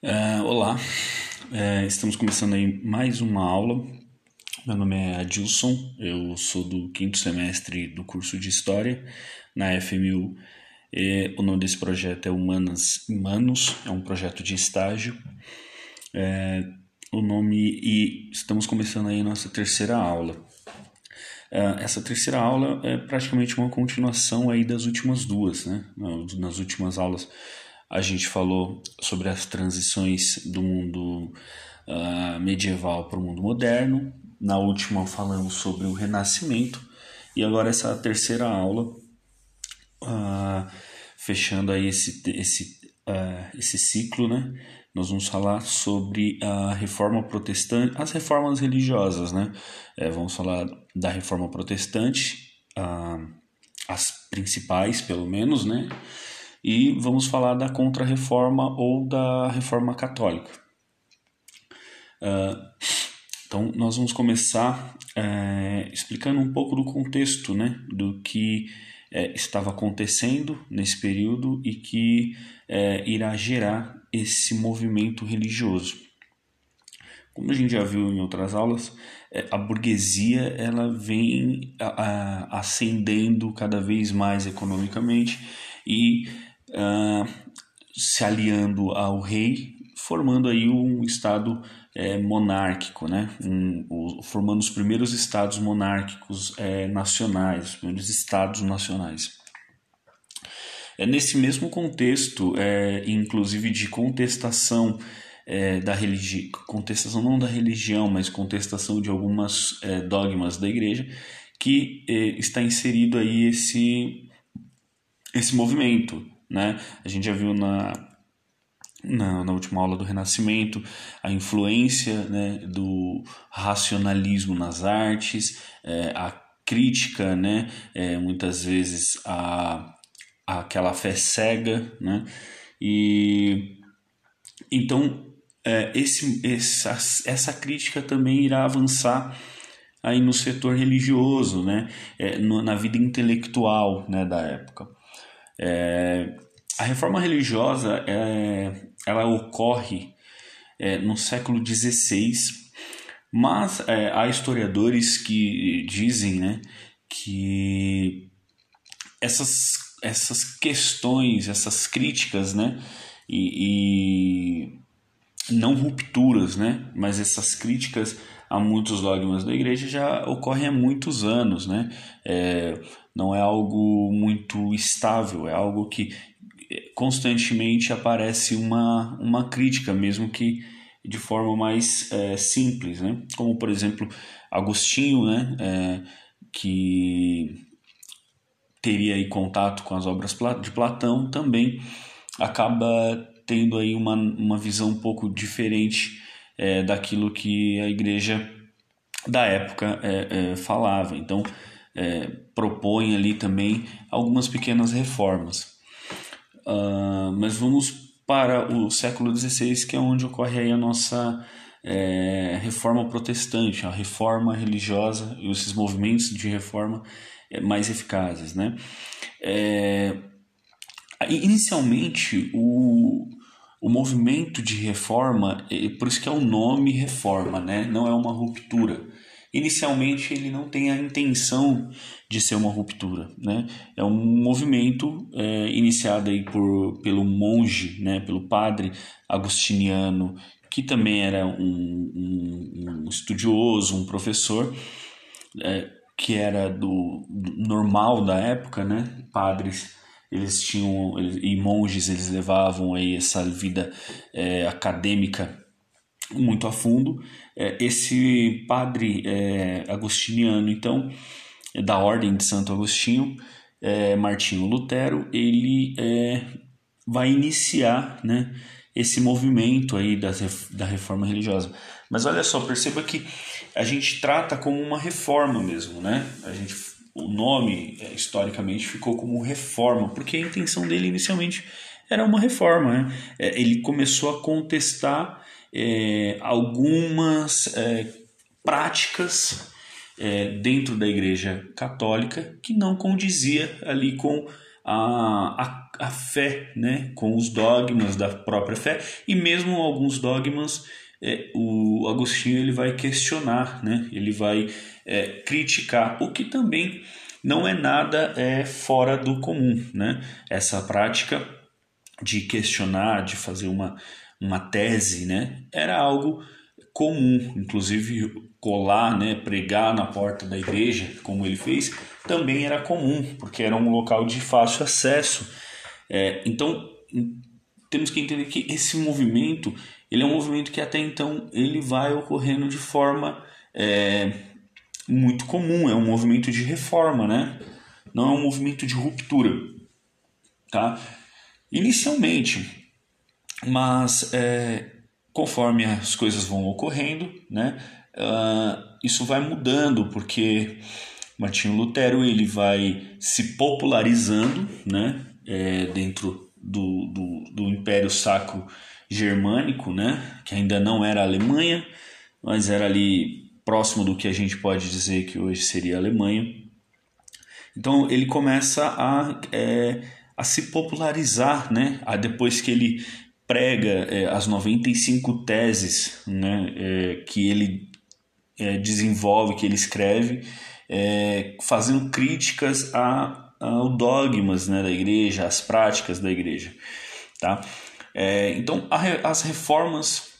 Uh, olá, uh, estamos começando aí mais uma aula. Meu nome é Adilson, eu sou do quinto semestre do curso de História na FMU. E o nome desse projeto é Humanas Humanos, é um projeto de estágio. Uh, o nome e estamos começando aí nossa terceira aula. essa terceira aula é praticamente uma continuação aí das últimas duas, né? Nas últimas aulas a gente falou sobre as transições do mundo uh, medieval para o mundo moderno. Na última falamos sobre o Renascimento e agora essa terceira aula, uh, fechando aí esse, esse, uh, esse ciclo, né? Nós vamos falar sobre a reforma protestante, as reformas religiosas, né? É, vamos falar da reforma protestante, as principais, pelo menos, né? E vamos falar da Contra-Reforma ou da Reforma Católica. Uh, então, nós vamos começar é, explicando um pouco do contexto né, do que é, estava acontecendo nesse período e que é, irá gerar esse movimento religioso. Como a gente já viu em outras aulas, a burguesia ela vem ascendendo cada vez mais economicamente e uh, se aliando ao rei, formando aí um estado é, monárquico, né? Um, formando os primeiros estados monárquicos é, nacionais, os primeiros estados nacionais. É nesse mesmo contexto, é, inclusive de contestação é, da religião, contestação não da religião, mas contestação de algumas dogmas da igreja, que está inserido aí esse, esse movimento né? A gente já viu na, na, na, última aula do Renascimento, a influência né, do racionalismo nas artes, é, a crítica, né, é, muitas vezes a, a, aquela fé cega, né, e então é, esse, essa, essa crítica também irá avançar aí no setor religioso, né, é, no, na vida intelectual né, da época. É, a reforma religiosa é, ela ocorre é, no século XVI, mas é, há historiadores que dizem né, que essas, essas questões, essas críticas, né, e, e não rupturas, né, mas essas críticas a muitos dogmas da igreja já ocorrem há muitos anos, né? É, não é algo muito estável, é algo que constantemente aparece uma, uma crítica, mesmo que de forma mais é, simples, né? como por exemplo Agostinho, né? É, que teria aí contato com as obras de Platão, também acaba tendo aí uma, uma visão um pouco diferente é, daquilo que a igreja da época é, é, falava. Então, é, propõe ali também algumas pequenas reformas. Uh, mas vamos para o século XVI, que é onde ocorre a nossa é, reforma protestante, a reforma religiosa e esses movimentos de reforma mais eficazes. Né? Inicialmente, o, o movimento de reforma, por isso que é o nome reforma, né? não é uma ruptura. Inicialmente ele não tem a intenção de ser uma ruptura, né? É um movimento é, iniciado aí por, pelo monge, né? Pelo padre agustiniano, que também era um, um, um estudioso, um professor, é, que era do, do, normal da época, né? Padres eles tinham e monges eles levavam aí essa vida é, acadêmica muito a fundo. É, esse padre é, agostiniano, então, é da Ordem de Santo Agostinho, é, Martinho Lutero, ele é, vai iniciar né, esse movimento aí da, da reforma religiosa. Mas olha só, perceba que a gente trata como uma reforma mesmo, né? A gente, o nome é, historicamente ficou como reforma, porque a intenção dele inicialmente era uma reforma. Né? É, ele começou a contestar é, algumas é, práticas é, dentro da Igreja Católica que não condizia ali com a, a, a fé, né? com os dogmas da própria fé, e mesmo alguns dogmas é, o Agostinho ele vai questionar, né? ele vai é, criticar, o que também não é nada é, fora do comum. Né? Essa prática de questionar, de fazer uma, uma tese, né? era algo comum, inclusive colar, né, pregar na porta da igreja, como ele fez, também era comum, porque era um local de fácil acesso. É, então, temos que entender que esse movimento, ele é um movimento que até então ele vai ocorrendo de forma é, muito comum, é um movimento de reforma, né? Não é um movimento de ruptura, tá? Inicialmente, mas é, conforme as coisas vão ocorrendo, né, uh, isso vai mudando, porque Martinho Lutero ele vai se popularizando né, é, dentro do, do, do, Império Sacro Germânico, né, que ainda não era a Alemanha, mas era ali próximo do que a gente pode dizer que hoje seria a Alemanha. Então ele começa a, é, a se popularizar, né? depois que ele prega é, as 95 teses né, é, que ele é, desenvolve, que ele escreve, é, fazendo críticas a, ao dogmas né, da igreja, às práticas da igreja. Tá? É, então, a, as reformas,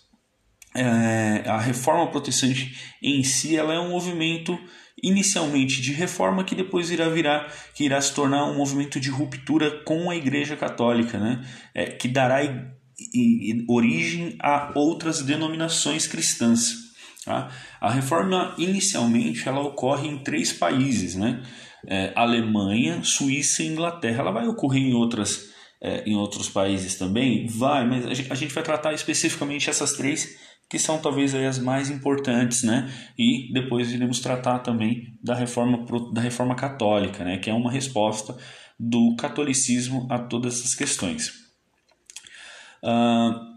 é, a reforma protestante em si, ela é um movimento inicialmente de reforma que depois irá virar, que irá se tornar um movimento de ruptura com a Igreja Católica, né? É, que dará e, origem a outras denominações cristãs. Tá? A reforma inicialmente ela ocorre em três países, né? É, Alemanha, Suíça e Inglaterra. Ela vai ocorrer em outras é, em outros países também, vai, mas a gente, vai tratar especificamente essas três que são talvez as mais importantes, né? E depois iremos tratar também da reforma da reforma católica, né? Que é uma resposta do catolicismo a todas essas questões. Uh,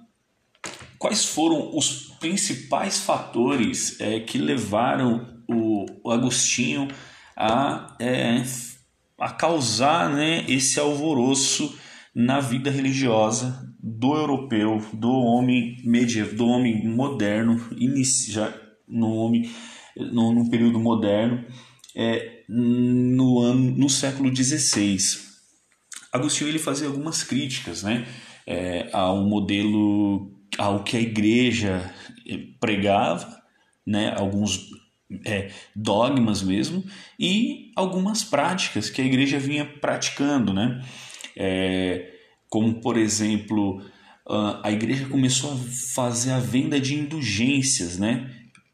quais foram os principais fatores é, que levaram o, o Agostinho a, é, a causar né, esse alvoroço na vida religiosa do europeu, do homem medieval, do homem moderno, inicia, no homem no, no período moderno, é, no ano no século XVI. Agostinho ele fazia algumas críticas, né? é, ao modelo ao que a igreja pregava, né, alguns é, dogmas mesmo, e algumas práticas que a igreja vinha praticando, né? É, como, por exemplo, a igreja começou a fazer a venda de indulgências, né?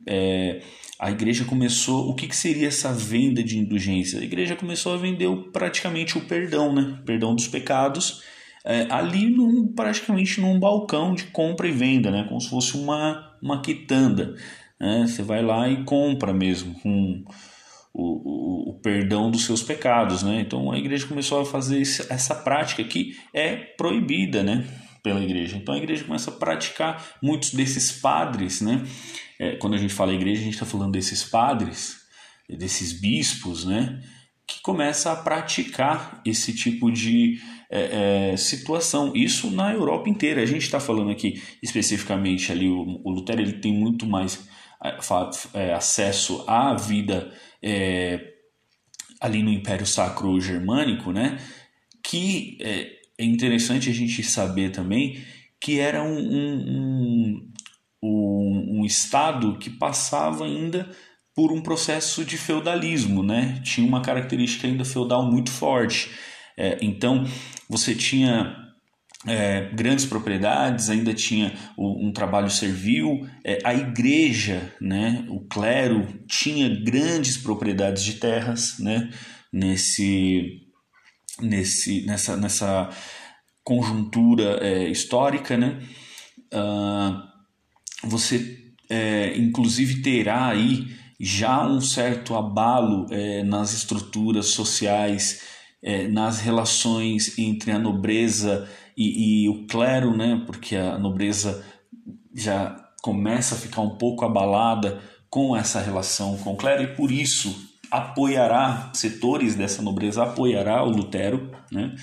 É, a igreja começou. O que, que seria essa venda de indulgências? A igreja começou a vender praticamente o perdão, né? Perdão dos pecados é, ali num, praticamente num balcão de compra e venda, né? como se fosse uma, uma quitanda. Né? Você vai lá e compra mesmo com o, o, perdão dos seus pecados. Né? Então a igreja começou a fazer essa prática que é proibida né? pela igreja. Então a igreja começa a praticar muitos desses padres. Né? É, quando a gente fala igreja, a gente está falando desses padres, desses bispos, né? que começa a praticar esse tipo de é, é, situação. Isso na Europa inteira. A gente está falando aqui especificamente ali, o, o Lutero ele tem muito mais é, acesso à vida é, ali no Império Sacro Germânico, né? que é, é interessante a gente saber também que era um, um, um, um estado que passava ainda por um processo de feudalismo, né? Tinha uma característica ainda feudal muito forte. É, então, você tinha é, grandes propriedades, ainda tinha um, trabalho servil, é, a igreja, né, o clero, tinha grandes propriedades de terras né, nesse, nesse, nessa, nessa conjuntura é, histórica. Né, uh, você, é, inclusive, terá aí já um certo abalo é, nas estruturas sociais, é, nas relações entre a nobreza e, e, o clero, né? porque a nobreza já começa a ficar um pouco abalada com essa relação com o clero e por isso apoiará, setores dessa nobreza apoiará o Lutero, né?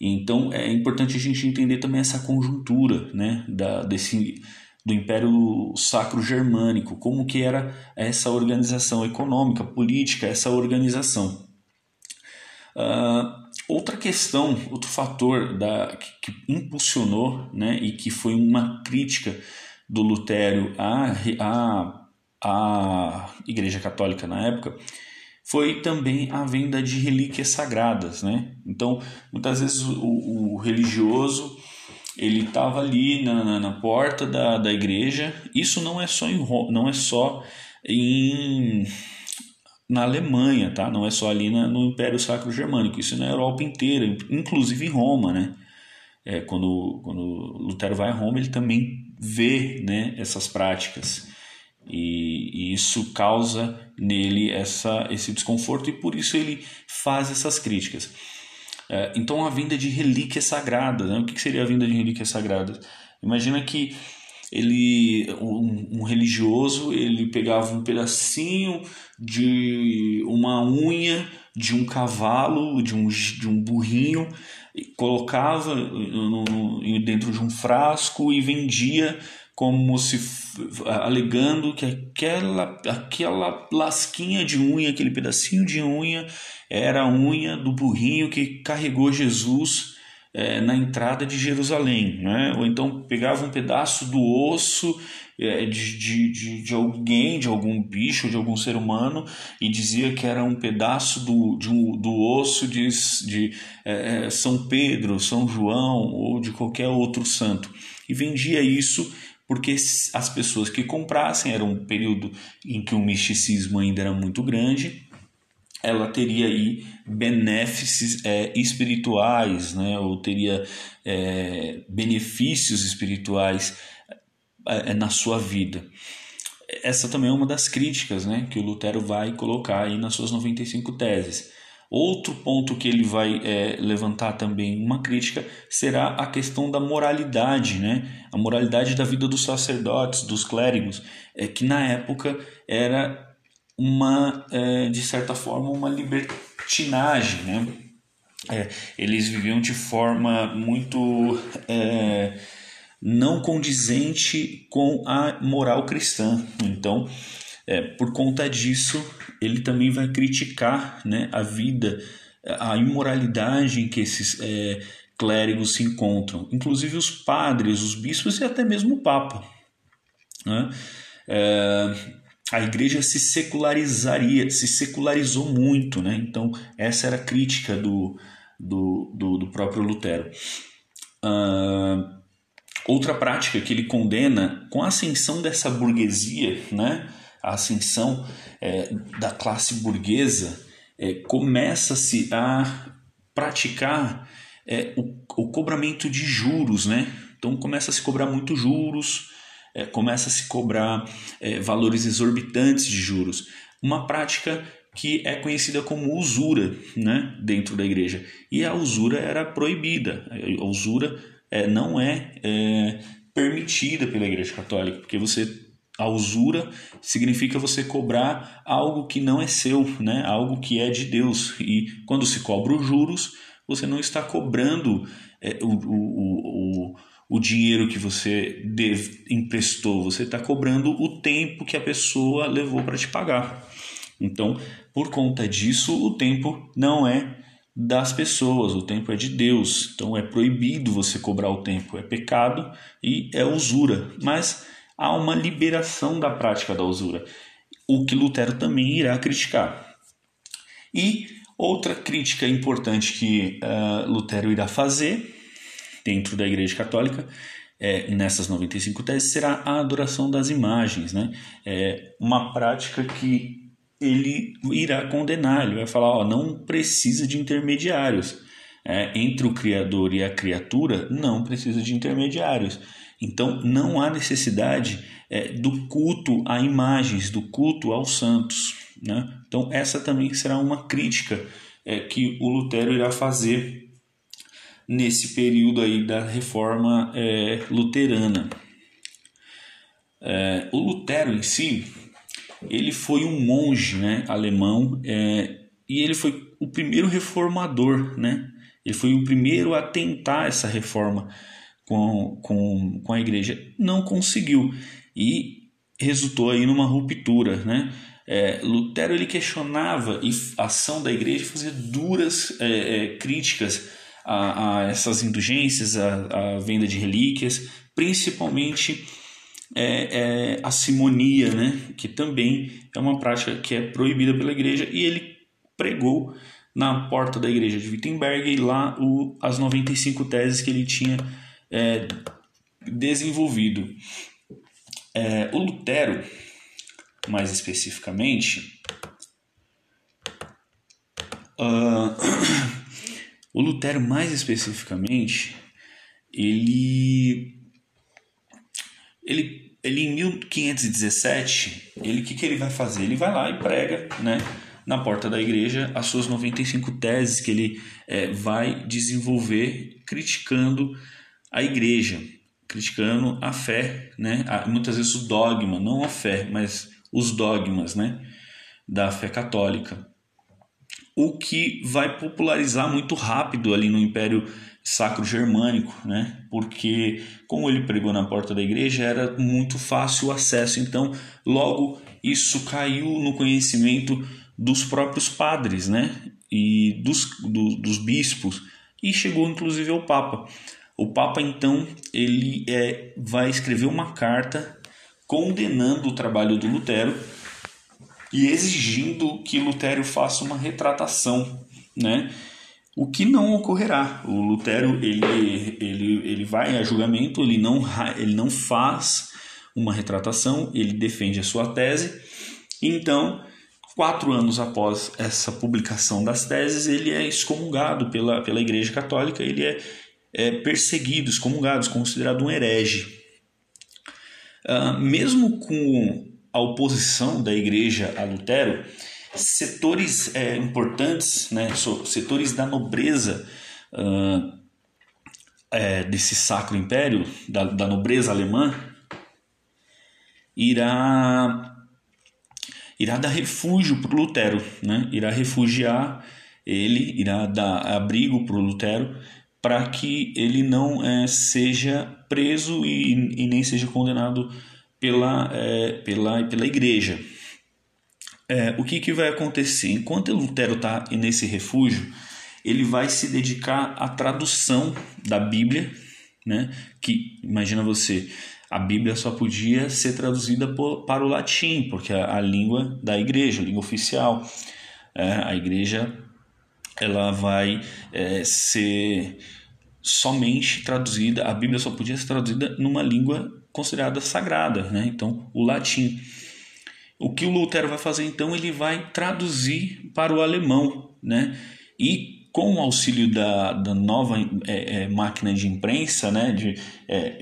Então é importante a gente entender também essa conjuntura, né, da, desse do Império Sacro Germânico, como que era essa organização econômica, política, essa organização. Uh, outra questão, outro fator da, que, que, impulsionou né, e que foi uma crítica do Lutero à, à, à Igreja Católica na época foi também a venda de relíquias sagradas. Né? Então, muitas vezes o, o religioso ele estava ali na, na, na, porta da, da igreja. Isso não é só em não é só em na Alemanha, tá? Não é só ali na, no Império Sacro Germânico, isso na Europa inteira, inclusive em Roma, né? É, quando, quando Lutero vai a Roma, ele também vê né, essas práticas. E, e, isso causa nele essa, esse desconforto e por isso ele faz essas críticas. É, então a vinda de relíquias sagradas, né? o que seria a vinda de relíquias sagradas? Imagina que ele um, um, religioso ele pegava um pedacinho de uma unha de um cavalo de um, de um burrinho colocava no, no, dentro de um frasco e vendia como se alegando que aquela aquela lasquinha de unha aquele pedacinho de unha era a unha do burrinho que carregou Jesus é, na entrada de Jerusalém, né? ou então pegava um pedaço do osso é, de, de, de, de, alguém, de algum bicho, de algum ser humano, e dizia que era um pedaço do, de um, do osso de, de é, é São Pedro, São João ou de qualquer outro santo. E vendia isso porque as pessoas que comprassem, era um período em que o misticismo ainda era muito grande, ela teria aí benefícios é, espirituais, né? ou teria é, benefícios espirituais é, na sua vida. Essa também é uma das críticas né, que o Lutero vai colocar aí nas suas 95 teses. Outro ponto que ele vai é, levantar também uma crítica será a questão da moralidade, né? a moralidade da vida dos sacerdotes, dos clérigos, é, que na época era uma, é, de certa forma, uma libertinagem, né? É, eles viviam de forma muito é, não condizente com a moral cristã. Então, é, por conta disso, ele também vai criticar né, a vida, a imoralidade em que esses clérigos se encontram, inclusive os padres, os bispos e até mesmo o Papa. Né? A igreja se secularizaria, se secularizou muito, né? Então essa era a crítica do, do, do, do próprio Lutero. Uh, outra prática que ele condena, com a ascensão dessa burguesia, né? A ascensão é, da classe burguesa, é, começa-se a praticar é, o, o cobramento de juros, né? Então começa a se cobrar muito juros, é, começa a se cobrar é, valores exorbitantes de juros. Uma prática que é conhecida como usura né, dentro da igreja. E a usura era proibida. A usura é, não é, é permitida pela igreja católica, porque você a usura significa você cobrar algo que não é seu, né? algo que é de Deus. E quando se cobra os juros, você não está cobrando é, o, o, o, o dinheiro que você deve, emprestou, você está cobrando o tempo que a pessoa levou para te pagar. Então, por conta disso, o tempo não é das pessoas, o tempo é de Deus. Então é proibido você cobrar o tempo, é pecado e é usura. Mas há uma liberação da prática da usura, o que Lutero também irá criticar. E outra crítica importante que uh, Lutero irá fazer dentro da Igreja Católica, é, nessas 95 teses, será a adoração das imagens. Né? É uma prática que ele irá condenar, ele vai falar: ó, não precisa de intermediários. É, entre o Criador e a criatura, não precisa de intermediários. Então, não há necessidade é, do culto a imagens, do culto aos santos. Né? Então, essa também será uma crítica é, que o Lutero irá fazer nesse período aí da reforma é, luterana. É, o Lutero em si, ele foi um monge né, alemão é, e ele foi o primeiro reformador, né? Ele foi o primeiro a tentar essa reforma com, com, com a igreja. Não conseguiu e resultou aí numa ruptura, né? É, Lutero ele questionava a ação da igreja e fazia duras é, é, críticas a, a, essas indulgências, a, a, venda de relíquias, principalmente é, é, a simonia, né? que também é uma prática que é proibida pela igreja, e ele pregou na porta da igreja de Wittenberg lá o, as 95 teses que ele tinha é, desenvolvido. É, o Lutero, mais especificamente, uh, o Lutero mais especificamente, ele, ele, ele em 1517, ele que que ele vai fazer? Ele vai lá e prega, né? na porta da igreja as suas 95 teses que ele é, vai desenvolver criticando a igreja, criticando a fé, né? muitas vezes o dogma, não a fé, mas os dogmas né? da fé católica. O que vai popularizar muito rápido ali no Império Sacro Germânico, né? porque como ele pregou na porta da igreja, era muito fácil o acesso, então logo isso caiu no conhecimento dos próprios padres, né? E dos, do, dos bispos e chegou inclusive ao Papa. O Papa então ele é, vai escrever uma carta condenando o trabalho do Lutero e exigindo que Lutero faça uma retratação, né? O que não ocorrerá. O Lutero ele, ele, ele vai a julgamento, ele não, ele não faz uma retratação, ele defende a sua tese. Então Quatro anos após essa publicação das teses, ele é excomungado pela, pela Igreja Católica, ele é, é perseguido, excomungado, considerado um herege. Uh, mesmo com a oposição da Igreja a Lutero, setores é, importantes, né, setores da nobreza uh, é, desse Sacro Império, da, da nobreza alemã, irá irá dar refúgio para Lutero, né? irá refugiar ele, irá dar abrigo para Lutero para que ele não é, seja preso e, e, nem seja condenado pela, é, pela, pela igreja. É, o que, que vai acontecer? Enquanto Lutero está nesse refúgio, ele vai se dedicar à tradução da Bíblia, né? que imagina você, a Bíblia só podia ser traduzida por, para o latim, porque é a língua da igreja, a língua oficial. É, a igreja ela vai é, ser somente traduzida, a Bíblia só podia ser traduzida numa língua considerada sagrada, né? então o latim. O que o Lutero vai fazer então? Ele vai traduzir para o alemão, né? E com o auxílio da, da nova é, é, máquina de imprensa, né? De, é,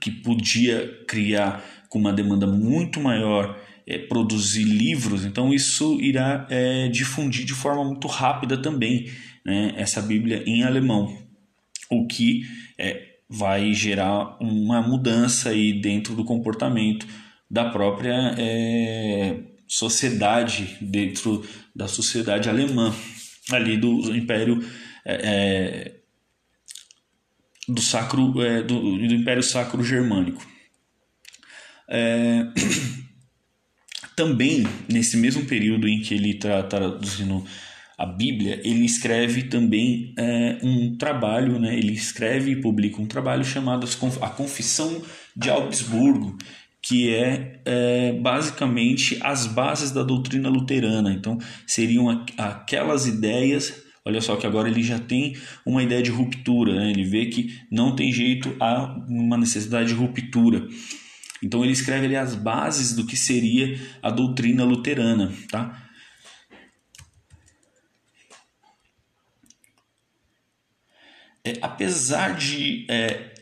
que podia criar com uma demanda muito maior é, produzir livros, então isso irá é, difundir de forma muito rápida também né, essa Bíblia em alemão, o que é, vai gerar uma mudança aí dentro do comportamento da própria é, sociedade, dentro da sociedade alemã, ali do Império é, do sacro é, do, do, Império Sacro Germânico. É, também nesse mesmo período em que ele está traduzindo a Bíblia, ele escreve também é, um trabalho, né? ele escreve e publica um trabalho chamado A Confissão de Augsburgo, que é, é, basicamente as bases da doutrina luterana. Então, seriam aquelas ideias Olha só que agora ele já tem uma ideia de ruptura, né? ele vê que não tem jeito a uma necessidade de ruptura. Então ele escreve ali as bases do que seria a doutrina luterana, tá? É, apesar de é,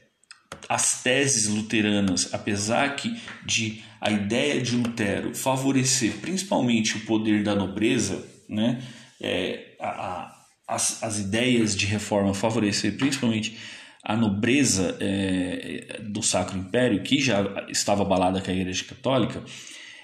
as teses luteranas, apesar que de a ideia de Lutero favorecer principalmente o poder da nobreza, né, é, a, as, as ideias de reforma favorecer principalmente a nobreza é, do Sacro Império, que já estava abalada com a Igreja Católica,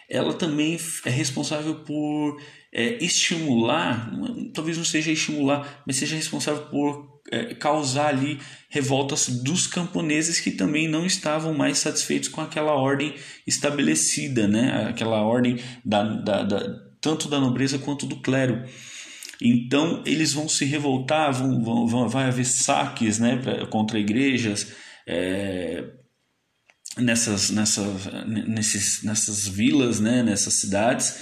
ela também é responsável por é, estimular, talvez não seja estimular, mas seja responsável por é, causar ali revoltas dos camponeses que também não estavam mais satisfeitos com aquela ordem estabelecida, né? aquela ordem da, da, da tanto da nobreza quanto do clero. Então eles vão se revoltar, vão, vão, vão vai haver saques né, pra, contra igrejas é, nessas, nessas, nesses, nessas vilas, né, nessas cidades,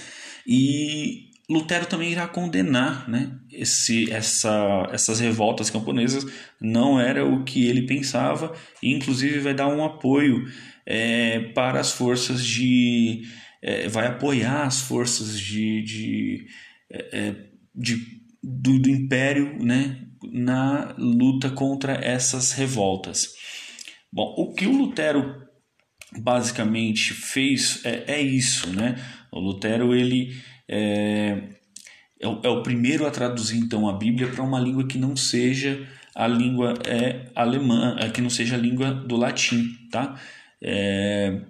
e Lutero também irá condenar né, esse, essa, essas revoltas camponesas, não era o que ele pensava, e inclusive vai dar um apoio é, para as forças de. É, vai apoiar as forças de, de, é, é de do, do império né, na luta contra essas revoltas. Bom, o que o Lutero basicamente fez é, é isso, né? O Lutero ele é, é, o, é o primeiro a traduzir então a Bíblia para uma língua que não seja a língua é, alemã, é, que não seja a língua do latim, tá? É,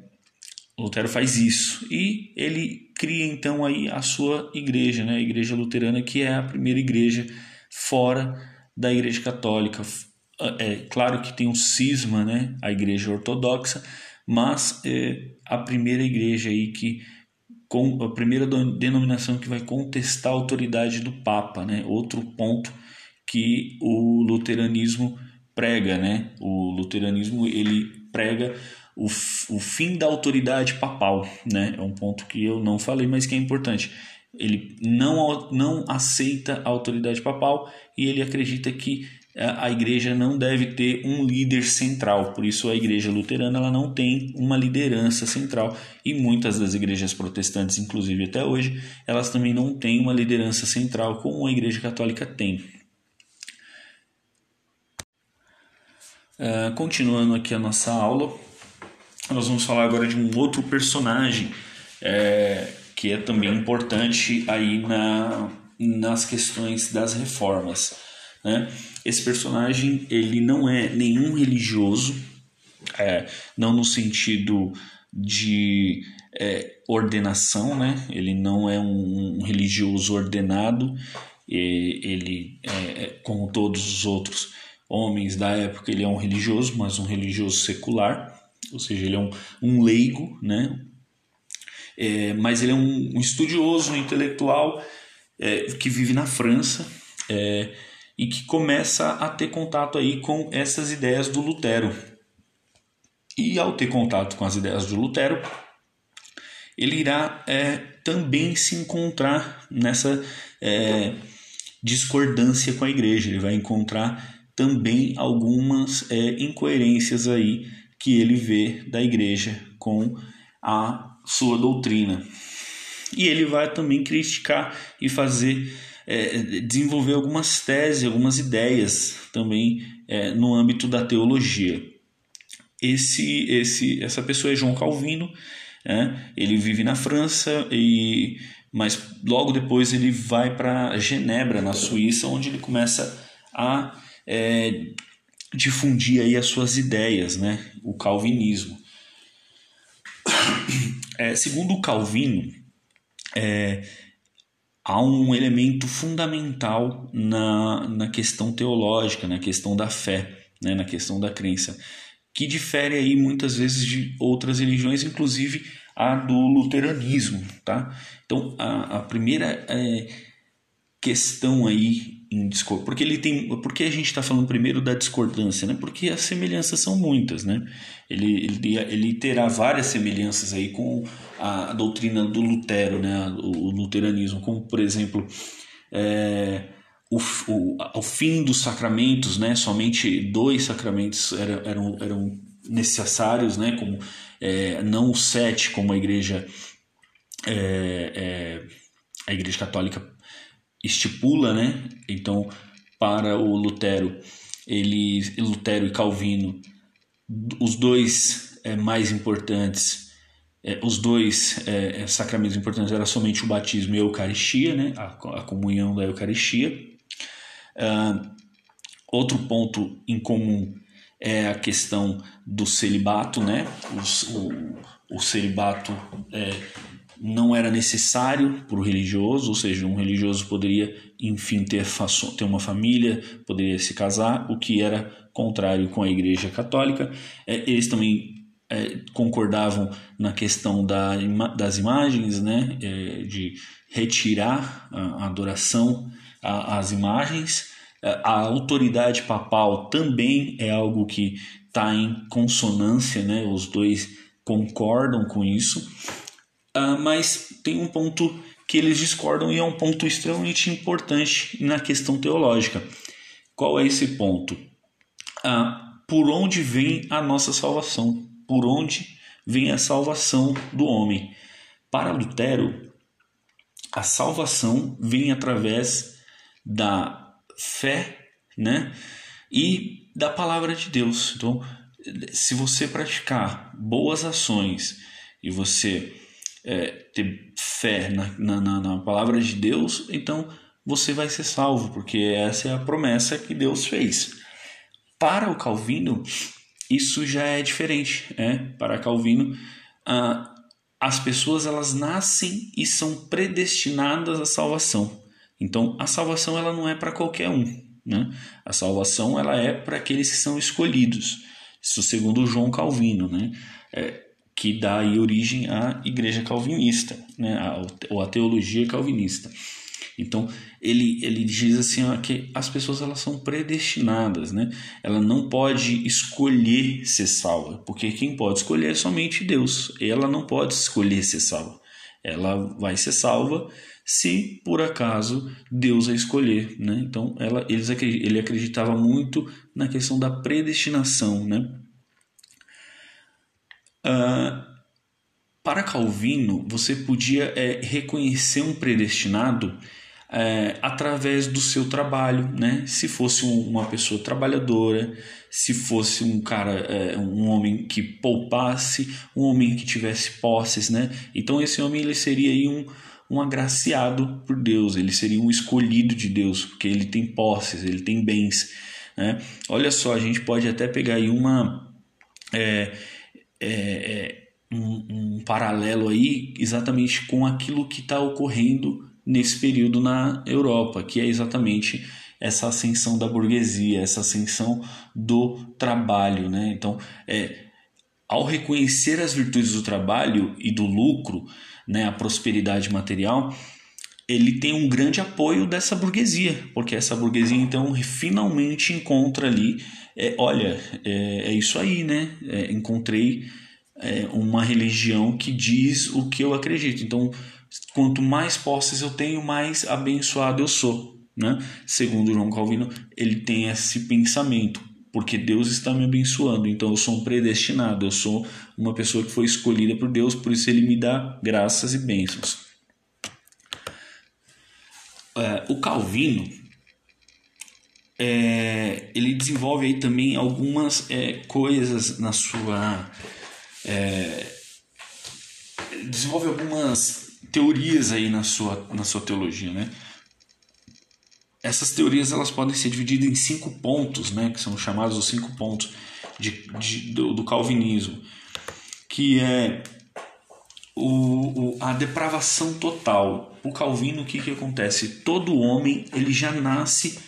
Lutero faz isso e ele cria então aí a sua igreja, né? A igreja luterana que é a primeira igreja fora da igreja católica. É claro que tem um cisma, né? A igreja ortodoxa, mas é a primeira igreja aí que com a primeira denominação que vai contestar a autoridade do Papa, né? Outro ponto que o luteranismo prega, né? O luteranismo ele prega o, o fim da autoridade papal, né? É um ponto que eu não falei, mas que é importante. Ele não, não aceita a autoridade papal e ele acredita que a igreja não deve ter um líder central, por isso a igreja luterana ela não tem uma liderança central e muitas das igrejas protestantes, inclusive até hoje, elas também não têm uma liderança central como a igreja católica tem. Uh, continuando aqui a nossa aula, nós vamos falar agora de um outro personagem é, que é também importante aí na, nas questões das reformas. Né? Esse personagem ele não é nenhum religioso, é, não no sentido de é, ordenação, né? ele não é um, um religioso ordenado, ele, é, é, como todos os outros homens da época, ele é um religioso, mas um religioso secular, ou seja, ele é um, um leigo, né? É, mas ele é um, um estudioso, um intelectual é, que vive na França, é, e que começa a ter contato aí com essas ideias do Lutero. E ao ter contato com as ideias do Lutero, ele irá é, também se encontrar nessa é, discordância com a igreja. Ele vai encontrar também algumas é, incoerências aí que ele vê da igreja com a sua doutrina. E ele vai também criticar e fazer é, desenvolver algumas teses, algumas ideias também é, no âmbito da teologia. Esse, esse, essa pessoa é João Calvino, né? ele vive na França, e, mas logo depois ele vai para Genebra, na Suíça, onde ele começa a é, difundir aí as suas ideias, né? o calvinismo. É, segundo o Calvino, é, há um elemento fundamental na, na questão teológica, na questão da fé, né, na questão da crença, que difere aí muitas vezes de outras religiões, inclusive a do luteranismo, tá? Então, a, a primeira é, questão aí em discordância, porque ele tem, porque a gente está falando primeiro da discordância, né? Porque as semelhanças são muitas, né? Ele, ele, ele terá várias semelhanças aí com a doutrina do Lutero, né, o luteranismo, como por exemplo é, o, o, o fim dos sacramentos, né, somente dois sacramentos eram, eram, eram necessários, né, como é, não os sete, como a igreja é, é, a igreja católica estipula, né, então para o Lutero ele Lutero e Calvino os dois é, mais importantes é, os dois é, é, sacramentos importantes era somente o batismo e a Eucaristia, né? a, a comunhão da Eucaristia. Uh, outro ponto em comum é a questão do celibato, né? o, o, o celibato é, não era necessário para o religioso, ou seja, um religioso poderia, enfim, ter, ter uma família, poderia se casar, o que era contrário com a Igreja Católica. É, eles também é, concordavam na questão da, das imagens, né, é, de retirar a, adoração às imagens. É, a autoridade papal também é algo que está em consonância, né, os dois concordam com isso. Uh, mas tem um ponto que eles discordam e é um ponto extremamente importante na questão teológica. Qual é esse ponto? Uh, por onde vem a nossa salvação? Por onde vem a salvação do homem? Para Lutero, a salvação vem através da fé, né? E da palavra de Deus. Então, se você praticar boas ações e você é, ter fé na, na, na palavra de Deus, então você vai ser salvo, porque essa é a promessa que Deus fez. Para o Calvino, isso já é diferente. É? Para Calvino, ah, as pessoas elas nascem e são predestinadas à salvação. Então, a salvação ela não é para qualquer um. Né? A salvação ela é para aqueles que são escolhidos. Isso segundo João Calvino. Né? É, que dá aí origem à igreja calvinista, né, ou à teologia calvinista. Então, ele, ele diz assim ó, que as pessoas elas são predestinadas, né? Ela não pode escolher ser salva, porque quem pode escolher é somente Deus. Ela não pode escolher ser salva. Ela vai ser salva se por acaso Deus a escolher, né? Então, ela, eles, ele acreditava muito na questão da predestinação, né? Uh, para Calvino, você podia é, reconhecer um predestinado é, através do seu trabalho, né? Se fosse um, uma pessoa trabalhadora, se fosse um cara, é, um homem que poupasse, um homem que tivesse posses, né? Então esse homem ele seria aí um, um agraciado por Deus, ele seria um escolhido de Deus, porque ele tem posses, ele tem bens, né? Olha só, a gente pode até pegar aí uma é, é, é, um, um, paralelo aí exatamente com aquilo que está ocorrendo nesse período na Europa, que é exatamente essa ascensão da burguesia, essa ascensão do trabalho. Né? Então, é, ao reconhecer as virtudes do trabalho e do lucro, né, a prosperidade material, ele tem um grande apoio dessa burguesia, porque essa burguesia então finalmente encontra ali é, olha, é, é, isso aí, né? É, encontrei é, uma religião que diz o que eu acredito. Então, quanto mais posses eu tenho, mais abençoado eu sou. Né? Segundo João Calvino, ele tem esse pensamento, porque Deus está me abençoando, então eu sou um predestinado, eu sou uma pessoa que foi escolhida por Deus, por isso ele me dá graças e bênçãos. É, o Calvino é, ele desenvolve aí também algumas é, coisas na sua. É, desenvolve algumas teorias aí na sua, na sua teologia, né? Essas teorias elas podem ser divididas em cinco pontos, né? Que são chamados os cinco pontos de, de do, do, calvinismo, que é o, o, a depravação total. O Calvino, o que, que acontece? Todo homem ele já nasce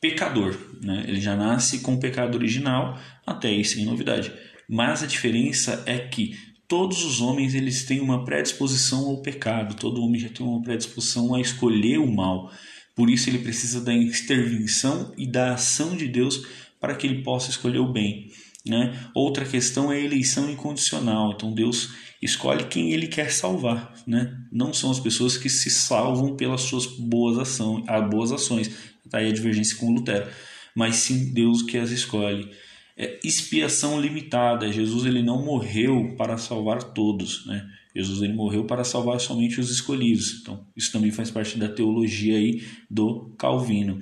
pecador, né? Ele já nasce com o pecado original, até aí sem novidade. Mas a diferença é que todos os homens eles têm uma predisposição ao pecado, todo homem já tem uma predisposição a escolher o mal. Por isso ele precisa da intervenção e da ação de Deus para que ele possa escolher o bem. Né? Outra questão é a eleição incondicional. Então Deus escolhe quem ele quer salvar. Né? Não são as pessoas que se salvam pelas suas boas, ação, ah, boas ações, Está aí a divergência com Lutero. Mas sim Deus que as escolhe. É, expiação limitada. Jesus ele não morreu para salvar todos, né? Jesus ele morreu para salvar somente os escolhidos. Então isso também faz parte da teologia aí do Calvino.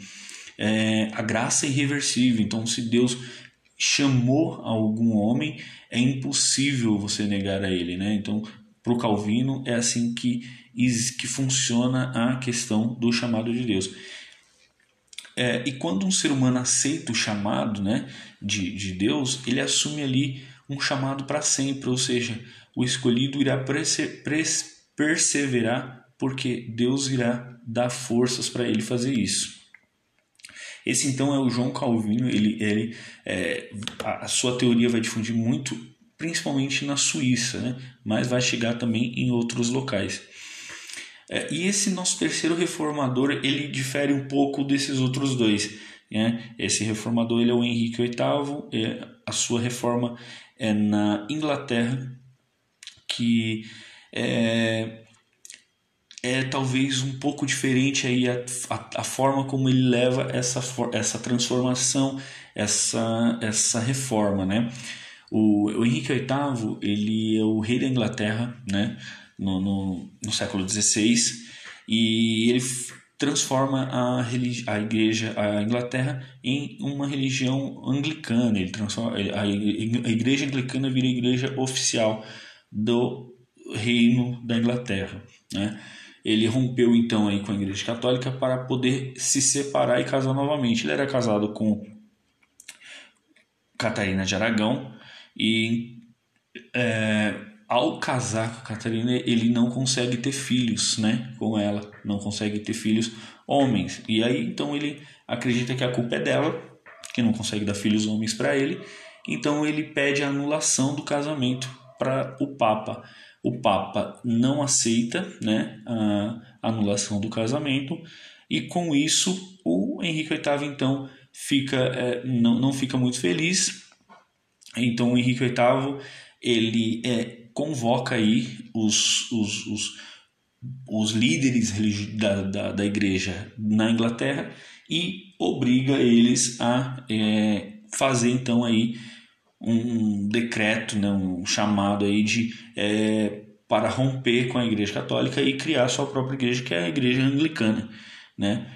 É, a graça é irreversível. Então se Deus chamou algum homem, é impossível você negar a ele, né? Então para o Calvino é assim que que funciona a questão do chamado de Deus. É, e quando um ser humano aceita o chamado né, de, de Deus, ele assume ali um chamado para sempre, ou seja, o escolhido irá perseverar, porque Deus irá dar forças para ele fazer isso. Esse então é o João Calvino, ele, ele é, a, a, sua teoria vai difundir muito, principalmente na Suíça, né? mas vai chegar também em outros locais. É, e esse nosso terceiro reformador, ele difere um pouco desses outros dois. Né? Esse reformador ele é o Henrique VIII, é, a sua reforma é na Inglaterra, que é, é talvez um pouco diferente aí a, a, a, forma como ele leva essa, essa transformação, essa, essa reforma, né? O, o Henrique VIII, ele é o rei da Inglaterra, né? No, no, no século XVI, e ele transforma a, a igreja, a Inglaterra, em uma religião anglicana. Ele transforma, a igreja anglicana vira a igreja oficial do reino da Inglaterra, né? Ele rompeu então aí com a Igreja Católica para poder se separar e casar novamente. Ele era casado com Catarina de Aragão e é, ao casar com a Catarina ele não consegue ter filhos, né, com ela, não consegue ter filhos homens. E aí então ele acredita que a culpa é dela, que não consegue dar filhos homens para ele. Então ele pede a anulação do casamento para o Papa o Papa não aceita né, a anulação do casamento e com isso o Henrique VIII então fica é, não, não fica muito feliz. Então o Henrique VIII ele é, convoca aí os, os, os, os líderes da, da, da igreja na Inglaterra e obriga eles a é, fazer então aí um decreto, né, um chamado aí de é, para romper com a Igreja Católica e criar sua própria igreja, que é a Igreja Anglicana, né?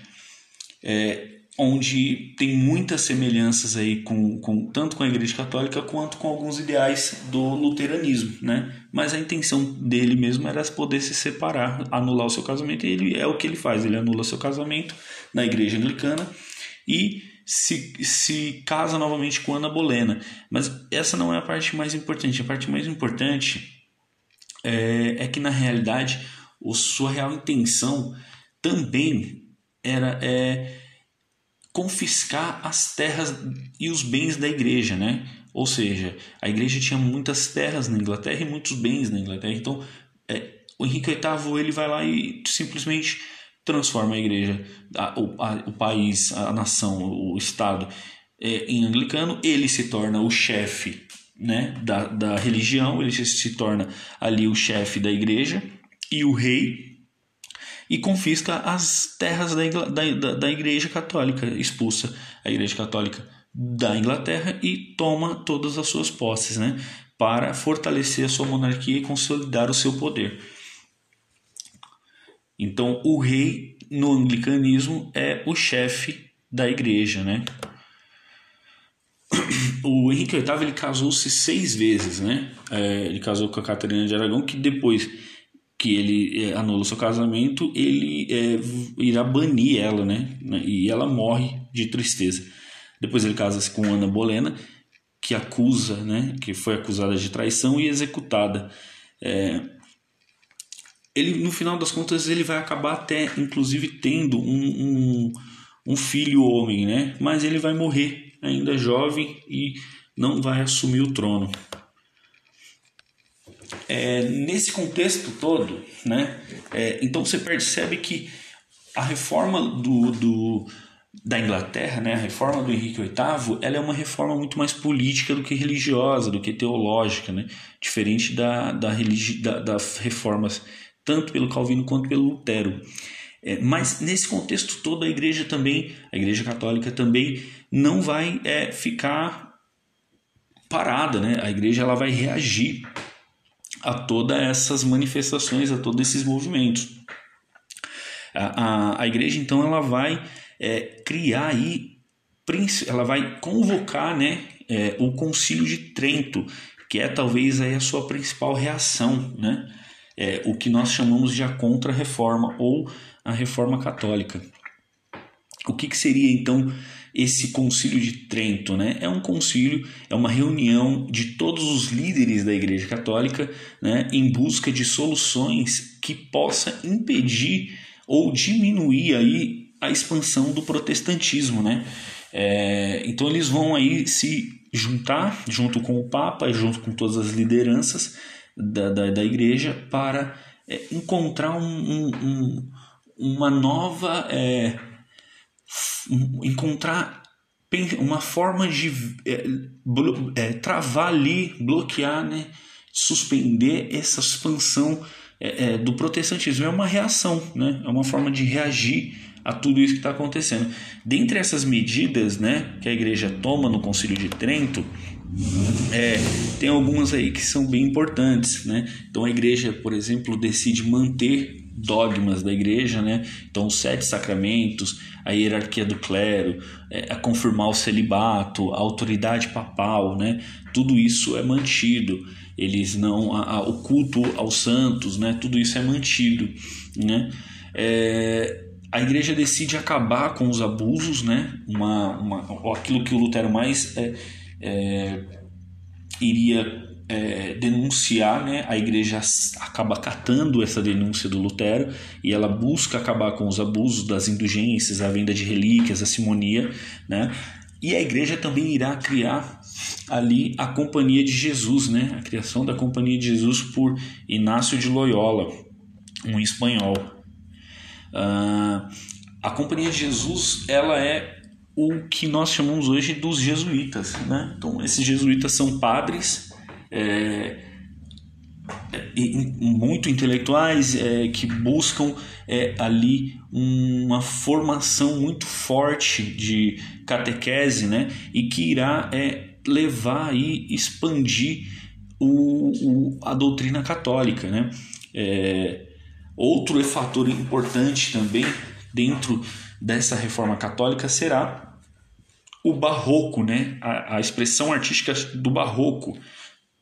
É, onde tem muitas semelhanças aí com, com tanto com a Igreja Católica quanto com alguns ideais do luteranismo, né? Mas a intenção dele mesmo era poder se separar, anular o seu casamento, e ele é o que ele faz, ele anula seu casamento na Igreja Anglicana e se, se casa novamente com Ana Bolena. Mas essa não é a parte mais importante. A parte mais importante é, é que, na realidade, a sua real intenção também era é, confiscar as terras e os bens da igreja, né? Ou seja, a igreja tinha muitas terras na Inglaterra e muitos bens na Inglaterra. Então, é, o Henrique VIII ele vai lá e simplesmente transforma a igreja, a, o, a, o país, a nação, o Estado é, em anglicano, ele se torna o chefe né, da, da religião, ele se torna ali o chefe da igreja e o rei e confisca as terras da, da, da igreja católica, expulsa a igreja católica da Inglaterra e toma todas as suas posses, né, para fortalecer a sua monarquia e consolidar o seu poder. Então, o rei no anglicanismo é o chefe da igreja, né? O Henrique VIII ele casou-se seis vezes, né? É, ele casou com a Catarina de Aragão, que depois que ele é, anula seu casamento, ele é, irá banir ela, né? E ela morre de tristeza. Depois ele casa-se com Ana Bolena, que acusa, né? Que foi acusada de traição e executada. É, ele no final das contas ele vai acabar até inclusive tendo um, um, um, filho homem, né? Mas ele vai morrer ainda jovem e não vai assumir o trono. É, nesse contexto todo, né? É, então você percebe que a reforma do, do da Inglaterra, né, a reforma do Henrique VIII, ela é uma reforma muito mais política do que religiosa, do que teológica, né, diferente da, da, religi da, reformas tanto pelo Calvino quanto pelo Lutero. É, mas nesse contexto todo a igreja também, a igreja católica também não vai é, ficar parada, né? A igreja ela vai reagir a todas essas manifestações, a todos esses movimentos. A, a, a igreja então ela vai é, criar aí, ela vai convocar, né, é, o Concílio de Trento, que é talvez aí a sua principal reação, né? É, o que nós chamamos de a contra-reforma ou a reforma católica. O que, que seria então esse concílio de Trento? Né? É um concílio, é uma reunião de todos os líderes da Igreja Católica né, em busca de soluções que possa impedir ou diminuir aí a expansão do protestantismo. Né? É, então eles vão aí se juntar junto com o Papa junto com todas as lideranças da, da, da igreja para é, encontrar um, um, um, uma nova. É, encontrar uma forma de é, é, travar ali, bloquear, né, suspender essa expansão é, é, do protestantismo. É uma reação, né, é uma forma de reagir a tudo isso que está acontecendo. Dentre essas medidas né, que a igreja toma no Concílio de Trento, é, tem algumas aí que são bem importantes, né? Então a igreja, por exemplo, decide manter dogmas da igreja, né? Então os sete sacramentos, a hierarquia do clero, é, a confirmar o celibato, a autoridade papal, né? Tudo isso é mantido. Eles não, a, a, o culto aos santos, né? Tudo isso é mantido, né? É, a igreja decide acabar com os abusos, né? Uma, uma, aquilo que o Lutero mais é, é, iria é, denunciar, né? a igreja acaba catando essa denúncia do Lutero e ela busca acabar com os abusos das indulgências, a venda de relíquias, a simonia, né? e a igreja também irá criar ali a Companhia de Jesus, né? a criação da Companhia de Jesus por Inácio de Loyola, um espanhol. Uh, a Companhia de Jesus ela é o que nós chamamos hoje dos jesuítas. Né? Então, esses jesuítas são padres é, muito intelectuais é, que buscam é, ali uma formação muito forte de catequese né? e que irá é, levar e expandir o, o, a doutrina católica. Né? É, outro fator importante também dentro dessa reforma católica será o barroco, né? a, a expressão artística do barroco,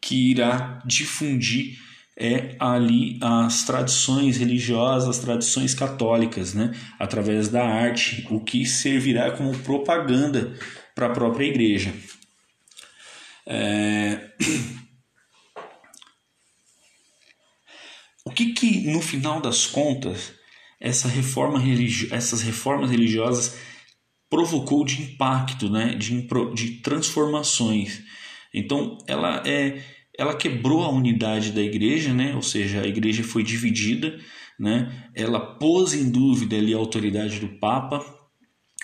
que irá difundir é ali as tradições religiosas, as tradições católicas, né? através da arte, o que servirá como propaganda para a própria igreja. É... O que, que no final das contas essa reforma religio... essas reformas religiosas provocou de impacto, né, de, de transformações. Então, ela é ela quebrou a unidade da igreja, né? ou seja, a igreja foi dividida, né? ela pôs em dúvida ali a autoridade do Papa,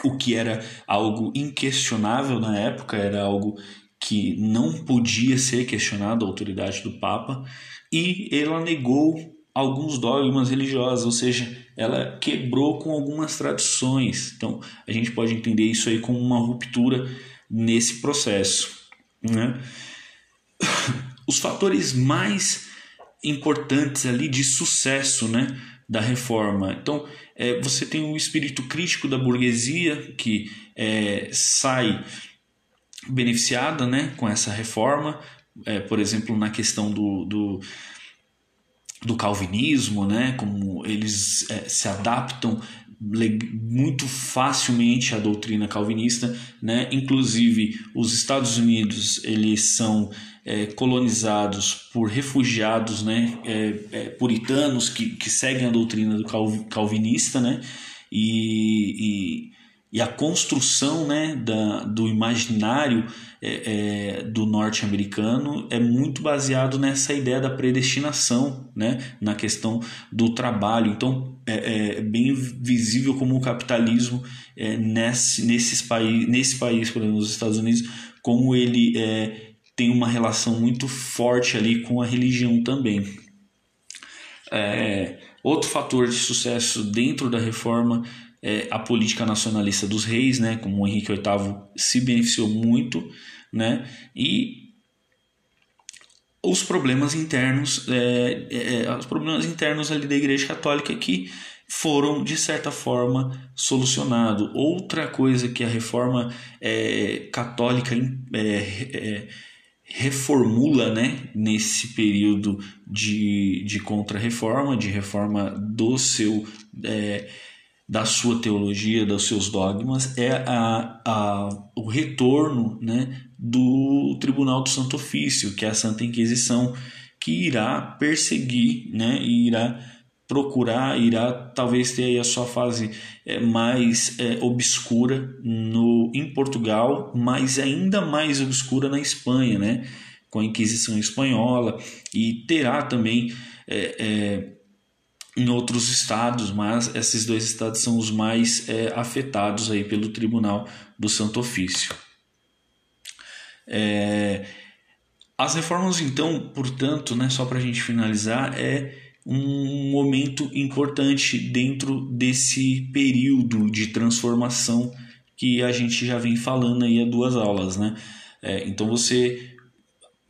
o que era algo inquestionável na época, era algo que não podia ser questionado a autoridade do Papa, e ela negou alguns dogmas religiosos, ou seja, ela quebrou com algumas tradições. Então, a gente pode entender isso aí como uma ruptura nesse processo. Né? Os fatores mais importantes ali de sucesso né, da reforma. Então, é, você tem o espírito crítico da burguesia que é, sai beneficiada né, com essa reforma, é, por exemplo, na questão do, do do calvinismo, né, como eles é, se adaptam muito facilmente à doutrina calvinista, né, inclusive os Estados Unidos eles são é, colonizados por refugiados, né, é, é puritanos que, que seguem a doutrina do calvinista, né, e, e e a construção né, da, do imaginário é, é, do norte-americano é muito baseado nessa ideia da predestinação, né, na questão do trabalho. Então é, é bem visível como o capitalismo é, nesse, nesses país, nesse país, por exemplo, nos Estados Unidos, como ele é, tem uma relação muito forte ali com a religião também. É, outro fator de sucesso dentro da reforma é, a política nacionalista dos reis, né, como Henrique VIII se beneficiou muito, né, e os problemas internos, é, é, é, os problemas internos ali da Igreja Católica que foram de certa forma solucionados. Outra coisa que a reforma é, católica é, reformula né, nesse período de, de contra-reforma, de reforma do seu da sua teologia, dos seus dogmas, é a, a, o retorno né, do Tribunal do Santo Ofício, que é a Santa Inquisição, que irá perseguir né, e irá procurar, irá talvez ter a sua fase é, mais é, obscura no, em Portugal, mas ainda mais obscura na Espanha, né, com a Inquisição Espanhola, e terá também. É, é em outros estados, mas esses dois estados são os mais é, afetados aí pelo Tribunal do Santo Ofício. É, as reformas, então, portanto, né, só para a gente finalizar, é um momento importante dentro desse período de transformação que a gente já vem falando aí há duas aulas, né? É, então você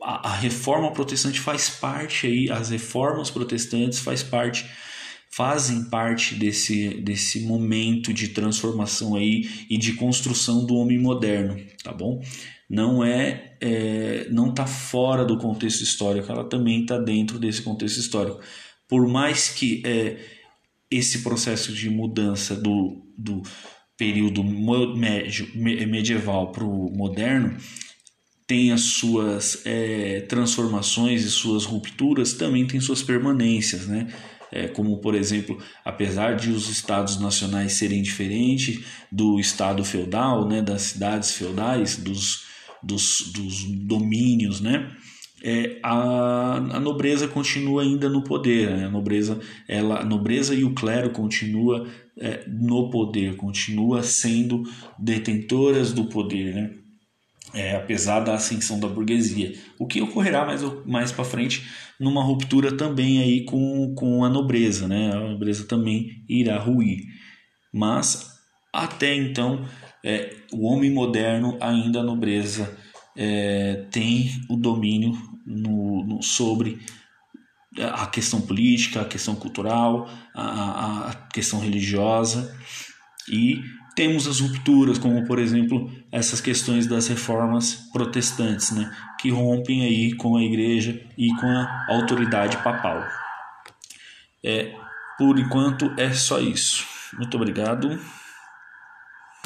a, a, reforma protestante faz parte aí, as reformas protestantes faz parte fazem parte desse, desse momento de transformação aí e de construção do homem moderno, tá bom? Não é, é não está fora do contexto histórico, ela também está dentro desse contexto histórico. Por mais que é, esse processo de mudança do, do período médio, medieval para o moderno tem as suas é, transformações e suas rupturas, também tem suas permanências, né? É, como por exemplo, apesar de os estados nacionais serem diferentes do estado feudal, né, das cidades feudais, dos, dos, dos domínios, né, é, a, a nobreza continua ainda no poder, né? a nobreza, ela, a nobreza e o clero continua é, no poder, continua sendo detentoras do poder, né? É, apesar da ascensão da burguesia. O que ocorrerá mais, mais para frente numa ruptura também aí com, com a nobreza, né? A nobreza também irá ruir. Mas até então, é, o homem moderno, ainda a nobreza, é, tem o domínio no, no, sobre a questão política, a questão cultural, a, a questão religiosa e temos as rupturas, como por exemplo essas questões das reformas protestantes, né, que rompem aí com a igreja e com a autoridade papal. É, por enquanto é só isso. Muito obrigado.